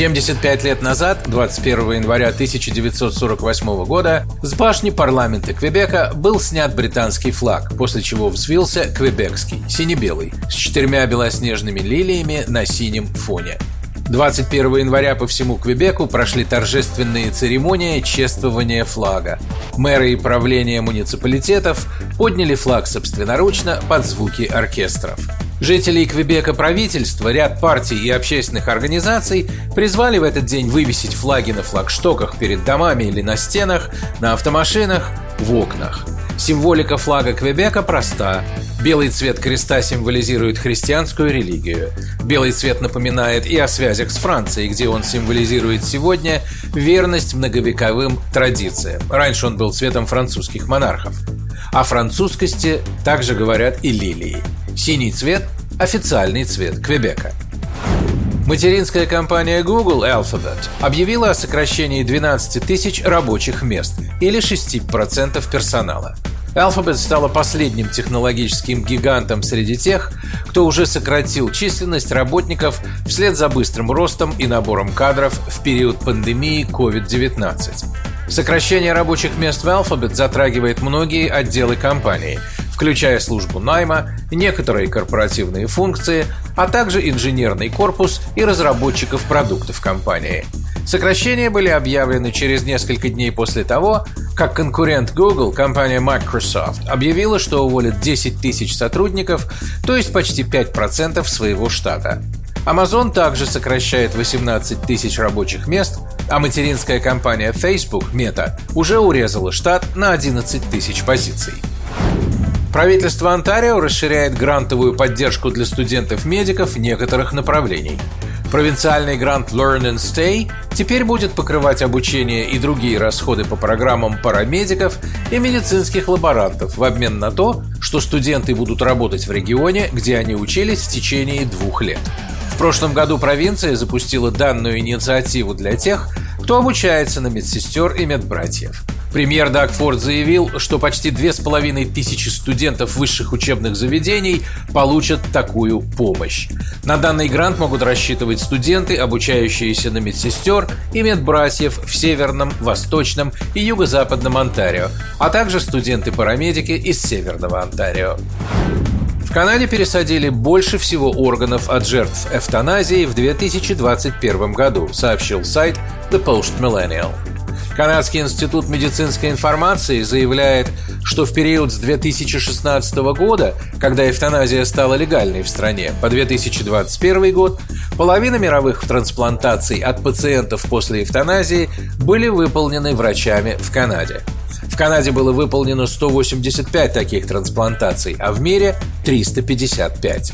75 лет назад, 21 января 1948 года, с башни парламента Квебека был снят британский флаг, после чего взвился квебекский, сине-белый, с четырьмя белоснежными лилиями на синем фоне. 21 января по всему Квебеку прошли торжественные церемонии чествования флага. Мэры и правления муниципалитетов подняли флаг собственноручно под звуки оркестров. Жителей Квебека правительства, ряд партий и общественных организаций призвали в этот день вывесить флаги на флагштоках перед домами или на стенах, на автомашинах, в окнах. Символика флага Квебека проста. Белый цвет креста символизирует христианскую религию. Белый цвет напоминает и о связях с Францией, где он символизирует сегодня верность многовековым традициям. Раньше он был цветом французских монархов. О французскости также говорят и лилии. Синий цвет – официальный цвет Квебека. Материнская компания Google Alphabet объявила о сокращении 12 тысяч рабочих мест или 6% персонала. Alphabet стала последним технологическим гигантом среди тех, кто уже сократил численность работников вслед за быстрым ростом и набором кадров в период пандемии COVID-19. Сокращение рабочих мест в Alphabet затрагивает многие отделы компании, включая службу найма, некоторые корпоративные функции, а также инженерный корпус и разработчиков продуктов компании. Сокращения были объявлены через несколько дней после того, как конкурент Google, компания Microsoft, объявила, что уволит 10 тысяч сотрудников, то есть почти 5% своего штата. Amazon также сокращает 18 тысяч рабочих мест, а материнская компания Facebook, Meta, уже урезала штат на 11 тысяч позиций. Правительство Онтарио расширяет грантовую поддержку для студентов-медиков некоторых направлений. Провинциальный грант Learn and Stay теперь будет покрывать обучение и другие расходы по программам парамедиков и медицинских лаборантов в обмен на то, что студенты будут работать в регионе, где они учились в течение двух лет прошлом году провинция запустила данную инициативу для тех, кто обучается на медсестер и медбратьев. Премьер Даг Форд заявил, что почти две с половиной тысячи студентов высших учебных заведений получат такую помощь. На данный грант могут рассчитывать студенты, обучающиеся на медсестер и медбратьев в Северном, Восточном и Юго-Западном Онтарио, а также студенты-парамедики из Северного Онтарио. В Канаде пересадили больше всего органов от жертв эвтаназии в 2021 году, сообщил сайт The Post Millennial. Канадский институт медицинской информации заявляет, что в период с 2016 года, когда эвтаназия стала легальной в стране, по 2021 год, половина мировых трансплантаций от пациентов после эвтаназии были выполнены врачами в Канаде. В Канаде было выполнено 185 таких трансплантаций, а в мире 355.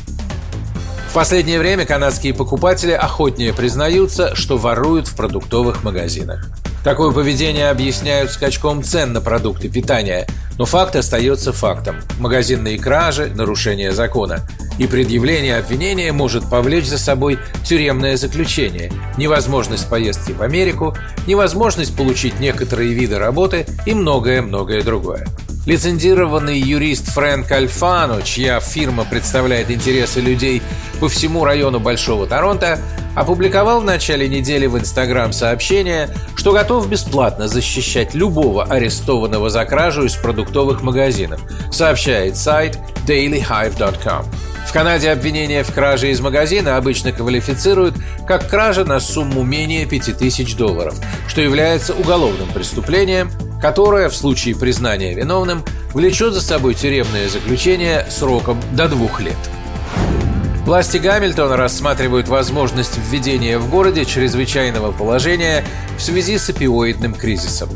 В последнее время канадские покупатели охотнее признаются, что воруют в продуктовых магазинах. Такое поведение объясняют скачком цен на продукты питания, но факт остается фактом. Магазинные кражи – нарушение закона. И предъявление обвинения может повлечь за собой тюремное заключение, невозможность поездки в Америку, невозможность получить некоторые виды работы и многое-многое другое. Лицензированный юрист Фрэнк Альфано, чья фирма представляет интересы людей по всему району Большого Торонто, опубликовал в начале недели в Инстаграм сообщение, что готов бесплатно защищать любого арестованного за кражу из продуктовых магазинов, сообщает сайт dailyhive.com. В Канаде обвинение в краже из магазина обычно квалифицируют как кража на сумму менее 5000 долларов, что является уголовным преступлением – которое в случае признания виновным влечет за собой тюремное заключение сроком до двух лет. Власти Гамильтона рассматривают возможность введения в городе чрезвычайного положения в связи с опиоидным кризисом.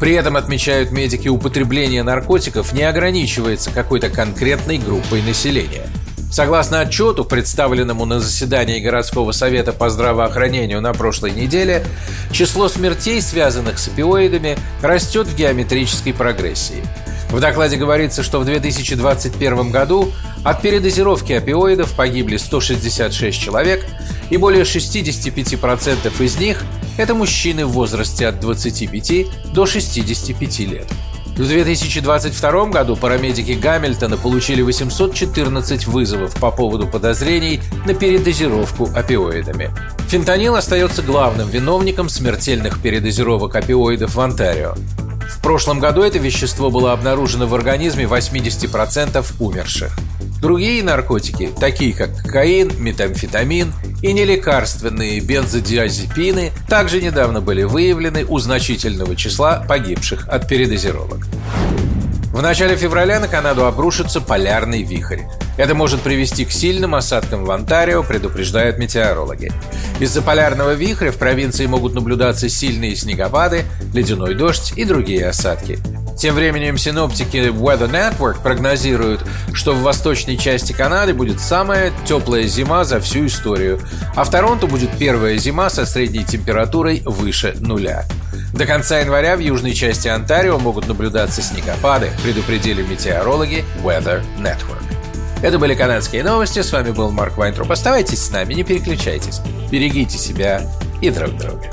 При этом, отмечают медики, употребление наркотиков не ограничивается какой-то конкретной группой населения – Согласно отчету, представленному на заседании городского совета по здравоохранению на прошлой неделе, число смертей, связанных с опиоидами, растет в геометрической прогрессии. В докладе говорится, что в 2021 году от передозировки опиоидов погибли 166 человек, и более 65% из них – это мужчины в возрасте от 25 до 65 лет. В 2022 году парамедики Гамильтона получили 814 вызовов по поводу подозрений на передозировку опиоидами. Фентанил остается главным виновником смертельных передозировок опиоидов в Онтарио. В прошлом году это вещество было обнаружено в организме 80% умерших. Другие наркотики, такие как кокаин, метамфетамин и нелекарственные бензодиазепины, также недавно были выявлены у значительного числа погибших от передозировок. В начале февраля на Канаду обрушится полярный вихрь. Это может привести к сильным осадкам в Онтарио, предупреждают метеорологи. Из-за полярного вихря в провинции могут наблюдаться сильные снегопады, ледяной дождь и другие осадки. Тем временем синоптики Weather Network прогнозируют, что в восточной части Канады будет самая теплая зима за всю историю, а в Торонто будет первая зима со средней температурой выше нуля. До конца января в южной части Онтарио могут наблюдаться снегопады, предупредили метеорологи Weather Network. Это были канадские новости. С вами был Марк Вайнтруп. Оставайтесь с нами, не переключайтесь. Берегите себя и друг друга.